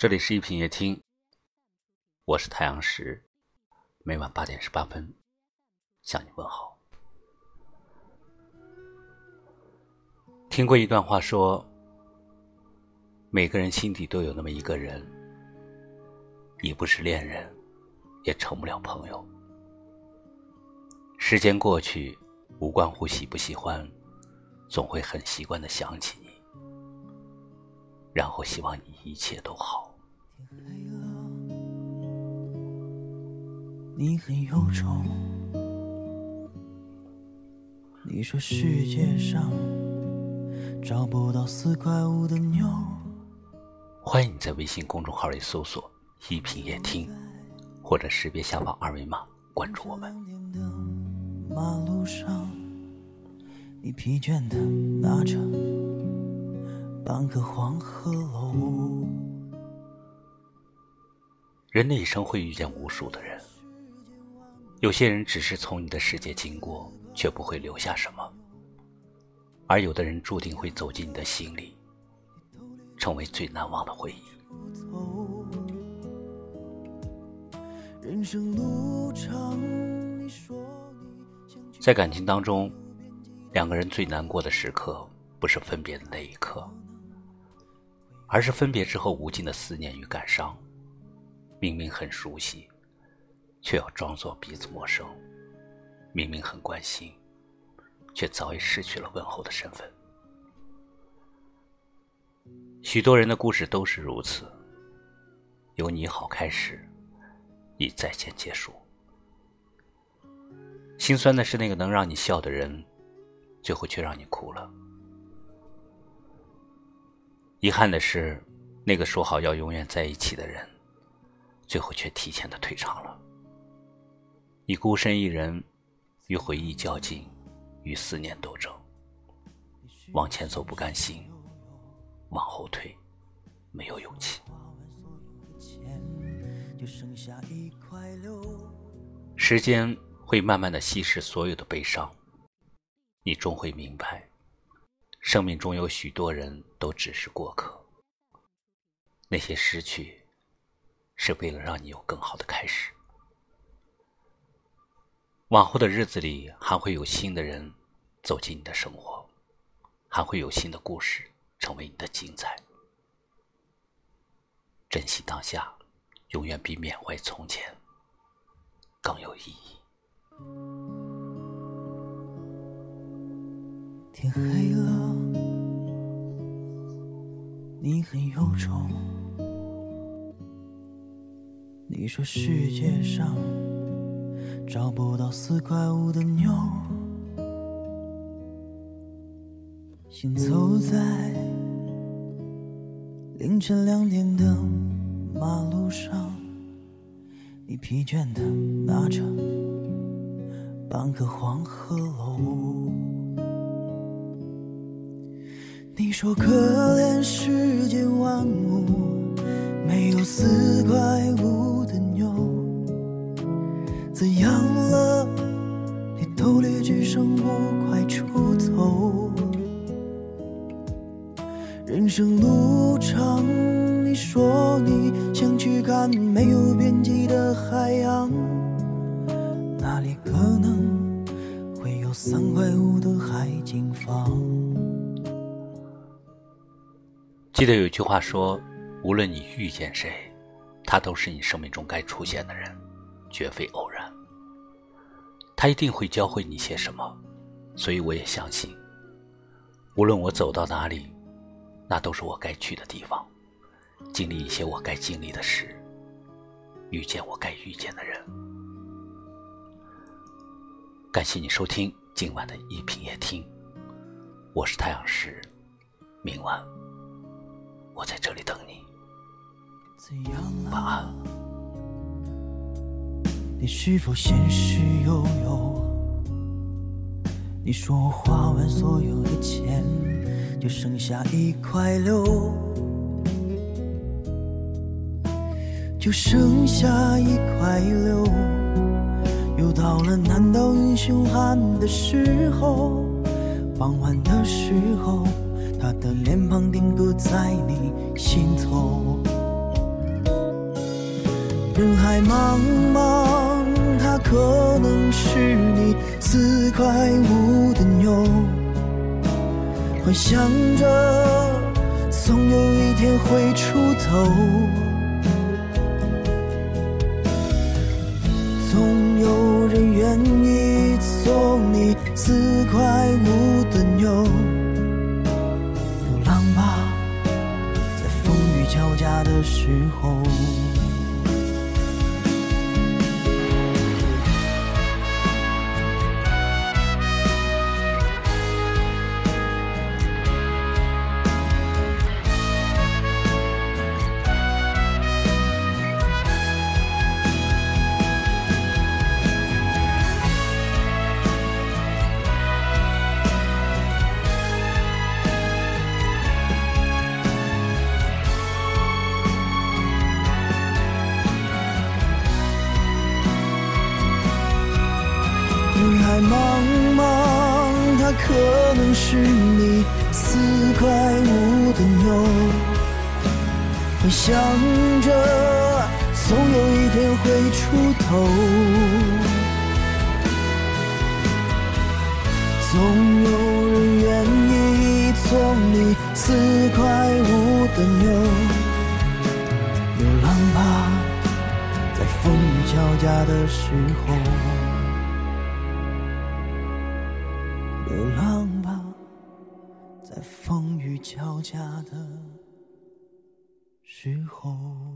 这里是一品夜听，我是太阳石，每晚八点十八分向你问好。听过一段话，说每个人心底都有那么一个人，已不是恋人，也成不了朋友。时间过去，无关乎喜不喜欢，总会很习惯的想起你，然后希望你一切都好。你很忧愁。你说世界上找不到四块五的妞。欢迎你在微信公众号里搜索“一品夜听”，或者识别下方二维码关注我们。马路上，你疲倦的拿着半个黄鹤楼。人的一生会遇见无数的人。有些人只是从你的世界经过，却不会留下什么；而有的人注定会走进你的心里，成为最难忘的回忆。人生路长在感情当中，两个人最难过的时刻，不是分别的那一刻，而是分别之后无尽的思念与感伤。明明很熟悉。却要装作彼此陌生，明明很关心，却早已失去了问候的身份。许多人的故事都是如此，由你好开始，以再见结束。心酸的是那个能让你笑的人，最后却让你哭了；遗憾的是，那个说好要永远在一起的人，最后却提前的退场了。你孤身一人，与回忆较劲，与思念斗争。往前走不甘心，往后退没有勇气。时间会慢慢的稀释所有的悲伤，你终会明白，生命中有许多人都只是过客。那些失去，是为了让你有更好的开始。往后的日子里，还会有新的人走进你的生活，还会有新的故事成为你的精彩。珍惜当下，永远比缅怀从前更有意义。天黑了，你很忧愁。你说世界上。找不到四块五的妞，行走在凌晨两点的马路上，你疲倦的拿着半个黄鹤楼。你说可怜世人生路长，你说你想去看没有边际的海洋，哪里可能会有三块五的海景房？记得有句话说，无论你遇见谁，他都是你生命中该出现的人。绝非偶然，他一定会教会你些什么，所以我也相信，无论我走到哪里，那都是我该去的地方，经历一些我该经历的事，遇见我该遇见的人。感谢你收听今晚的一品夜听，我是太阳石，明晚我在这里等你，晚安。你是否现实悠悠？你说我花完所有的钱，就剩下一块六，就剩下一块六。又到了难倒英雄汉的时候，傍晚的时候，他的脸庞定格在你心头。人海茫茫，他可能是你四块五的妞，幻想着总有一天会出头，总有人愿意做你四块五的妞。流浪吧，在风雨交加的时候。人海茫茫，它可能是你四块五的妞，幻想着总有一天会出头，总有人愿意做你四块五的妞。流浪吧，在风雨交加的时候。交加的时候。